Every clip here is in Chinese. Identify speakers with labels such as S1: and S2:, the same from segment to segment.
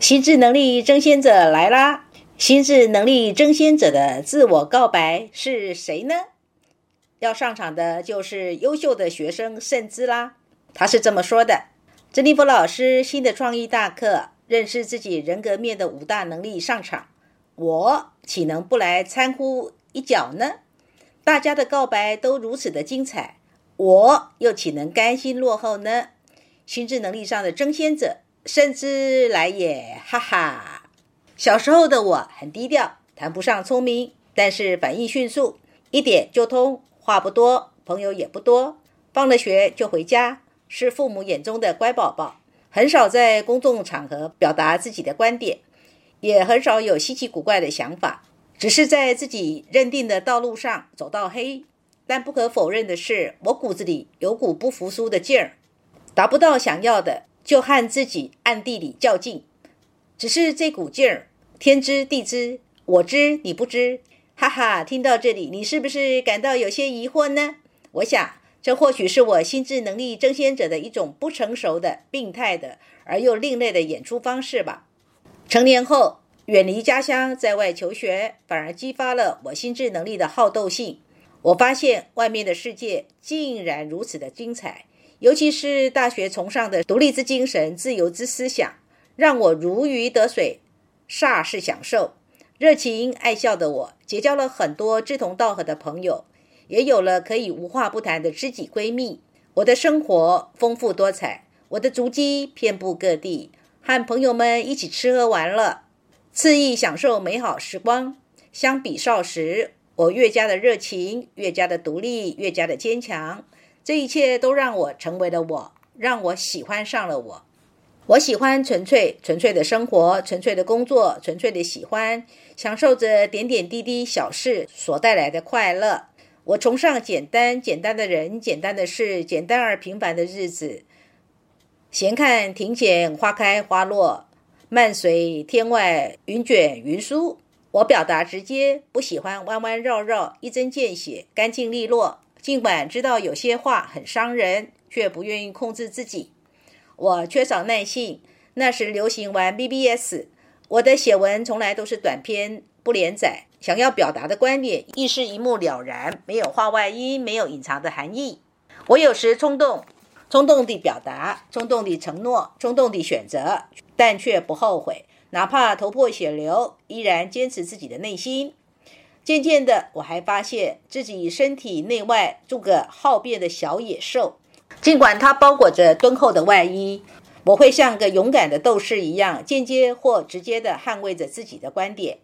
S1: 心智能力争先者来啦！心智能力争先者的自我告白是谁呢？要上场的就是优秀的学生盛姿啦。他是这么说的：“珍妮佛老师新的创意大课，认识自己人格面的五大能力上场，我岂能不来参乎一脚呢？大家的告白都如此的精彩，我又岂能甘心落后呢？心智能力上的争先者。”甚至来也，哈哈！小时候的我很低调，谈不上聪明，但是反应迅速，一点就通，话不多，朋友也不多，放了学就回家，是父母眼中的乖宝宝，很少在公众场合表达自己的观点，也很少有稀奇古怪的想法，只是在自己认定的道路上走到黑。但不可否认的是，我骨子里有股不服输的劲儿，达不到想要的。就和自己暗地里较劲，只是这股劲儿，天知地知，我知你不知，哈哈！听到这里，你是不是感到有些疑惑呢？我想，这或许是我心智能力争先者的一种不成熟的、病态的而又另类的演出方式吧。成年后，远离家乡，在外求学，反而激发了我心智能力的好斗性。我发现外面的世界竟然如此的精彩。尤其是大学崇尚的独立之精神、自由之思想，让我如鱼得水，煞是享受。热情爱笑的我，结交了很多志同道合的朋友，也有了可以无话不谈的知己闺蜜。我的生活丰富多彩，我的足迹遍布各地，和朋友们一起吃喝玩乐，恣意享受美好时光。相比少时，我越加的热情，越加的独立，越加的坚强。这一切都让我成为了我，让我喜欢上了我。我喜欢纯粹、纯粹的生活，纯粹的工作，纯粹的喜欢，享受着点点滴滴小事所带来的快乐。我崇尚简单，简单的人，简单的事，简单而平凡的日子。闲看庭前花开花落，漫随天外云卷云舒。我表达直接，不喜欢弯弯绕绕，一针见血，干净利落。尽管知道有些话很伤人，却不愿意控制自己。我缺少耐性。那时流行玩 BBS，我的写文从来都是短篇不连载，想要表达的观点亦是一目了然，没有话外音，没有隐藏的含义。我有时冲动，冲动地表达，冲动地承诺，冲动地选择，但却不后悔，哪怕头破血流，依然坚持自己的内心。渐渐的，我还发现自己身体内外住个好变的小野兽。尽管它包裹着敦厚的外衣，我会像个勇敢的斗士一样，间接或直接的捍卫着自己的观点。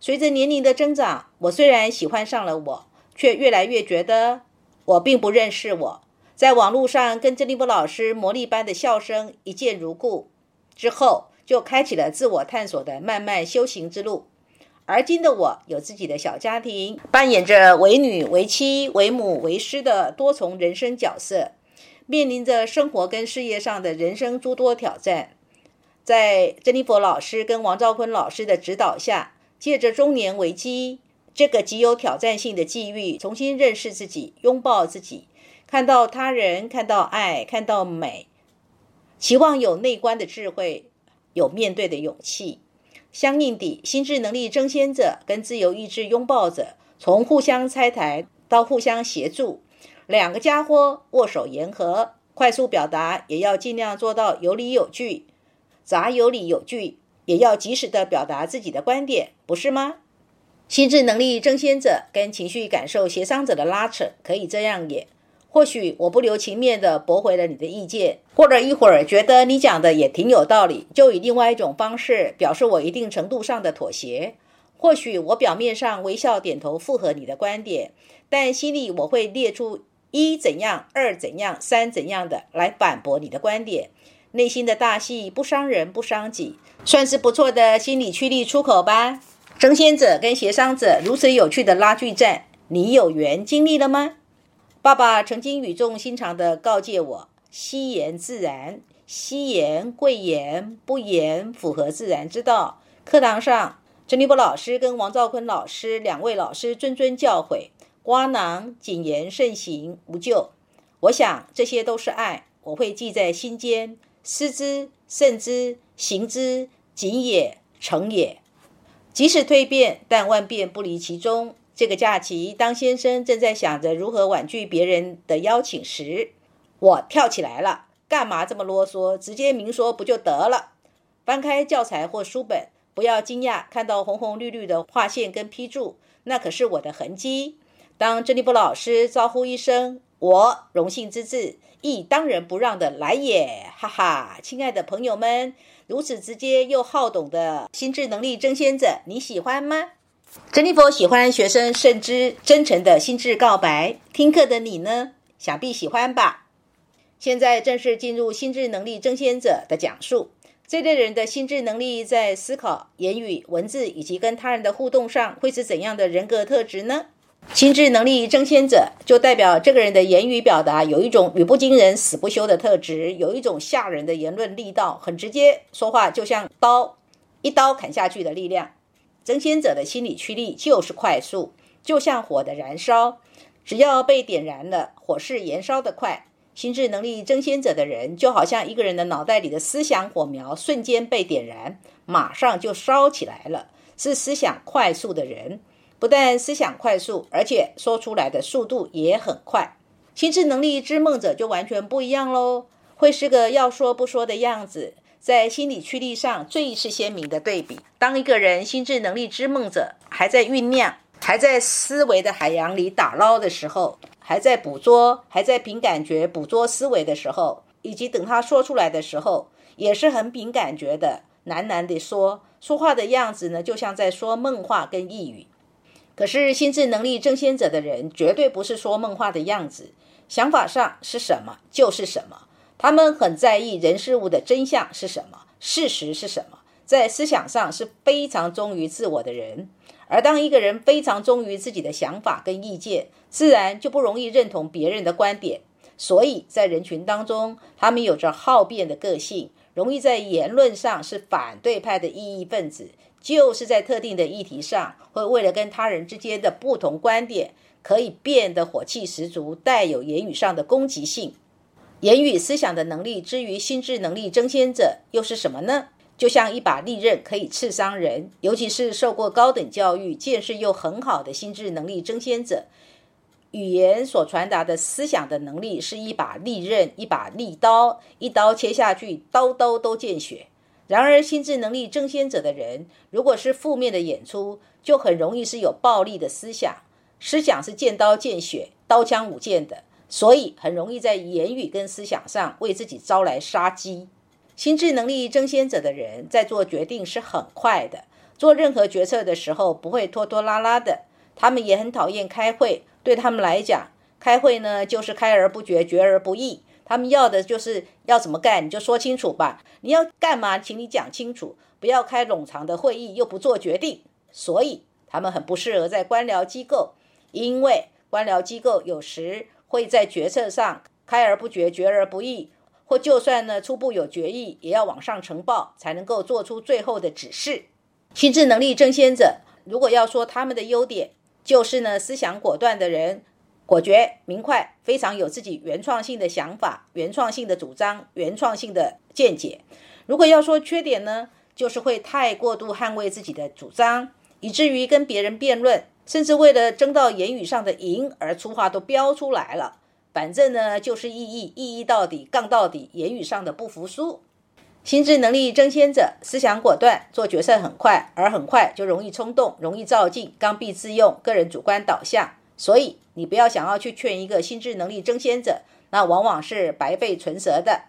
S1: 随着年龄的增长，我虽然喜欢上了我，却越来越觉得我并不认识我。在网络上跟珍妮波老师魔力般的笑声一见如故之后，就开启了自我探索的漫漫修行之路。而今的我有自己的小家庭，扮演着为女、为妻、为母、为师的多重人生角色，面临着生活跟事业上的人生诸多挑战。在珍妮佛老师跟王兆坤老师的指导下，借着中年危机这个极有挑战性的际遇，重新认识自己，拥抱自己，看到他人，看到爱，看到美，期望有内观的智慧，有面对的勇气。相应地，心智能力争先者跟自由意志拥抱者，从互相拆台到互相协助，两个家伙握手言和，快速表达也要尽量做到有理有据，杂有理有据，也要及时的表达自己的观点，不是吗？心智能力争先者跟情绪感受协商者的拉扯，可以这样演，或许我不留情面的驳回了你的意见，过了一会儿觉得你讲的也挺有道理，就以另外一种方式表示我一定程度上的妥协。或许我表面上微笑点头附和你的观点，但心里我会列出一怎样、二怎样、三怎样的来反驳你的观点。内心的大戏不伤人不伤己，算是不错的心理驱力出口吧。争先者跟协商者如此有趣的拉锯战，你有缘经历了吗？爸爸曾经语重心长地告诫我：惜言自然，惜言贵言，不言符合自然之道。课堂上，陈立波老师跟王兆坤老师两位老师谆谆教诲：瓜囊谨言慎行，无咎。我想这些都是爱，我会记在心间，思之慎之，行之谨也，诚也。即使蜕变，但万变不离其中。这个假期，当先生正在想着如何婉拒别人的邀请时，我跳起来了。干嘛这么啰嗦？直接明说不就得了？翻开教材或书本，不要惊讶看到红红绿绿的划线跟批注，那可是我的痕迹。当珍妮布老师招呼一声“我荣幸之至”，亦当仁不让的来也，哈哈！亲爱的朋友们，如此直接又好懂的心智能力争先者，你喜欢吗？珍妮佛喜欢学生甚至真诚的心智告白，听课的你呢？想必喜欢吧。现在正式进入心智能力争先者的讲述。这类人的心智能力在思考、言语、文字以及跟他人的互动上，会是怎样的人格特质呢？心智能力争先者就代表这个人的言语表达有一种语不惊人死不休的特质，有一种吓人的言论力道，很直接，说话就像刀，一刀砍下去的力量。争先者的心理驱力就是快速，就像火的燃烧，只要被点燃了，火势燃烧的快。心智能力争先者的人，就好像一个人的脑袋里的思想火苗，瞬间被点燃，马上就烧起来了。是思想快速的人，不但思想快速，而且说出来的速度也很快。心智能力之梦者就完全不一样喽，会是个要说不说的样子。在心理驱力上最是鲜明的对比。当一个人心智能力之梦者还在酝酿、还在思维的海洋里打捞的时候，还在捕捉、还在凭感觉捕捉思维的时候，以及等他说出来的时候，也是很凭感觉的，喃喃地说，说话的样子呢，就像在说梦话跟呓语。可是心智能力争先者的人，绝对不是说梦话的样子，想法上是什么就是什么。他们很在意人事物的真相是什么，事实是什么，在思想上是非常忠于自我的人。而当一个人非常忠于自己的想法跟意见，自然就不容易认同别人的观点。所以在人群当中，他们有着好辩的个性，容易在言论上是反对派的异议分子，就是在特定的议题上，会为了跟他人之间的不同观点，可以变得火气十足，带有言语上的攻击性。言语思想的能力之于心智能力争先者又是什么呢？就像一把利刃可以刺伤人，尤其是受过高等教育、见识又很好的心智能力争先者，语言所传达的思想的能力是一把利刃，一把利刀，一刀切下去，刀刀都见血。然而，心智能力争先者的人，如果是负面的演出，就很容易是有暴力的思想，思想是见刀见血、刀枪舞剑的。所以很容易在言语跟思想上为自己招来杀机。心智能力争先者的人在做决定是很快的，做任何决策的时候不会拖拖拉拉的。他们也很讨厌开会，对他们来讲，开会呢就是开而不决，决而不议。他们要的就是要怎么干，你就说清楚吧。你要干嘛，请你讲清楚，不要开冗长的会议又不做决定。所以他们很不适合在官僚机构，因为官僚机构有时。会在决策上开而不决，决而不议，或就算呢初步有决议，也要往上呈报，才能够做出最后的指示。心智能力争先者，如果要说他们的优点，就是呢思想果断的人，果决明快，非常有自己原创性的想法、原创性的主张、原创性的见解。如果要说缺点呢，就是会太过度捍卫自己的主张，以至于跟别人辩论。甚至为了争到言语上的赢而粗话都飙出来了，反正呢就是意义，意义到底，杠到底，言语上的不服输。心智能力争先者，思想果断，做决策很快，而很快就容易冲动，容易照进，刚愎自用，个人主观导向，所以你不要想要去劝一个心智能力争先者，那往往是白费唇舌的。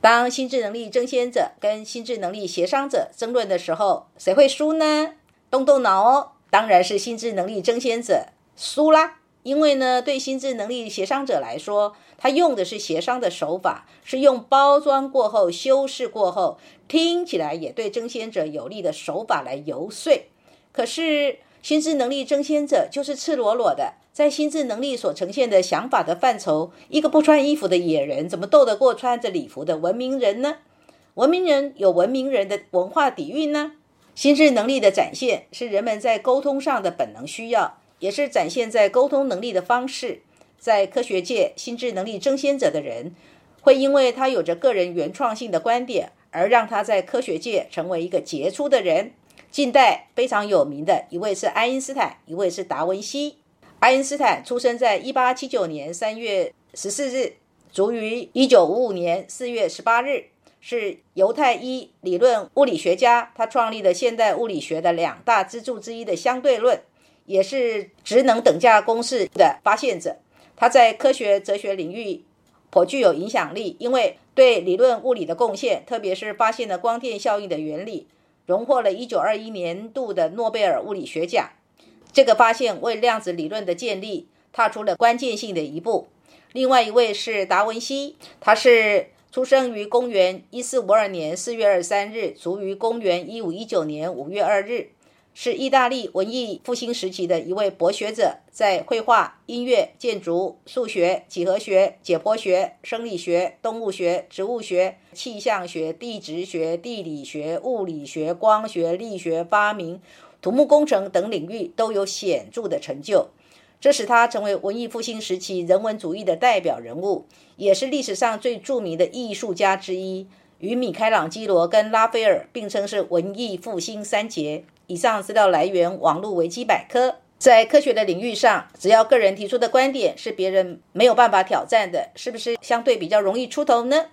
S1: 当心智能力争先者跟心智能力协商者争论的时候，谁会输呢？动动脑哦，当然是心智能力争先者输啦。因为呢，对心智能力协商者来说，他用的是协商的手法，是用包装过后、修饰过后，听起来也对争先者有利的手法来游说。可是，心智能力争先者就是赤裸裸的，在心智能力所呈现的想法的范畴，一个不穿衣服的野人，怎么斗得过穿着礼服的文明人呢？文明人有文明人的文化底蕴呢。心智能力的展现是人们在沟通上的本能需要。也是展现在沟通能力的方式，在科学界，心智能力争先者的人，会因为他有着个人原创性的观点，而让他在科学界成为一个杰出的人。近代非常有名的一位是爱因斯坦，一位是达文西。爱因斯坦出生在一八七九年三月十四日，卒于一九五五年四月十八日，是犹太裔理论物理学家。他创立了现代物理学的两大支柱之一的相对论。也是职能等价公式的发现者，他在科学哲学领域颇具有影响力，因为对理论物理的贡献，特别是发现了光电效应的原理，荣获了一九二一年度的诺贝尔物理学奖。这个发现为量子理论的建立踏出了关键性的一步。另外一位是达文西，他是出生于公元一四五二年四月二十三日，卒于公元一五一九年五月二日。是意大利文艺复兴时期的一位博学者，在绘画、音乐、建筑、数学、几何学、解剖学、生理学、动物学、植物学、气象学、地质学、地理学、物理学、光学、力学、发明、土木工程等领域都有显著的成就，这使他成为文艺复兴时期人文主义的代表人物，也是历史上最著名的艺术家之一，与米开朗基罗跟拉斐尔并称是文艺复兴三杰。以上资料来源：网络维基百科。在科学的领域上，只要个人提出的观点是别人没有办法挑战的，是不是相对比较容易出头呢？